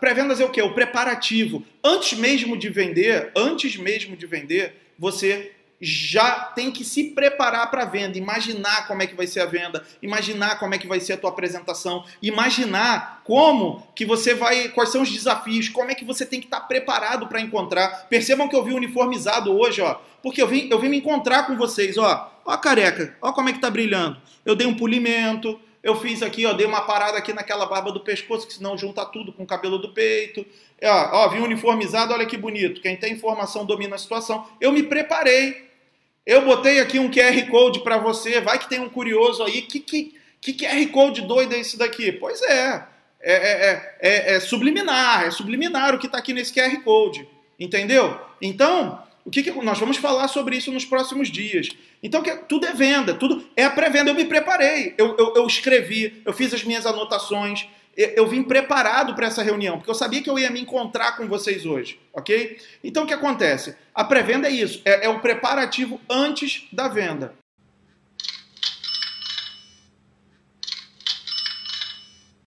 Pré-vendas é o quê? O preparativo. Antes mesmo de vender, antes mesmo de vender, você já tem que se preparar para a venda, imaginar como é que vai ser a venda, imaginar como é que vai ser a tua apresentação, imaginar como que você vai, quais são os desafios, como é que você tem que estar tá preparado para encontrar. Percebam que eu vim uniformizado hoje, ó, porque eu vim, eu vim me encontrar com vocês, ó. Ó a careca, ó como é que tá brilhando. Eu dei um polimento, eu fiz aqui, ó, dei uma parada aqui naquela barba do pescoço, que senão junta tudo com o cabelo do peito. Ó, ó, vim uniformizado, olha que bonito. Quem tem informação domina a situação. Eu me preparei. Eu botei aqui um QR Code para você. Vai que tem um curioso aí. Que, que, que QR Code doido é esse daqui? Pois é. É, é, é, é subliminar. É subliminar o que está aqui nesse QR Code. Entendeu? Então, o que, que, nós vamos falar sobre isso nos próximos dias. Então, que, tudo é venda, tudo é a pré-venda. Eu me preparei, eu, eu, eu, escrevi, eu fiz as minhas anotações, eu, eu vim preparado para essa reunião, porque eu sabia que eu ia me encontrar com vocês hoje, ok? Então, o que acontece? A pré-venda é isso, é, é o preparativo antes da venda.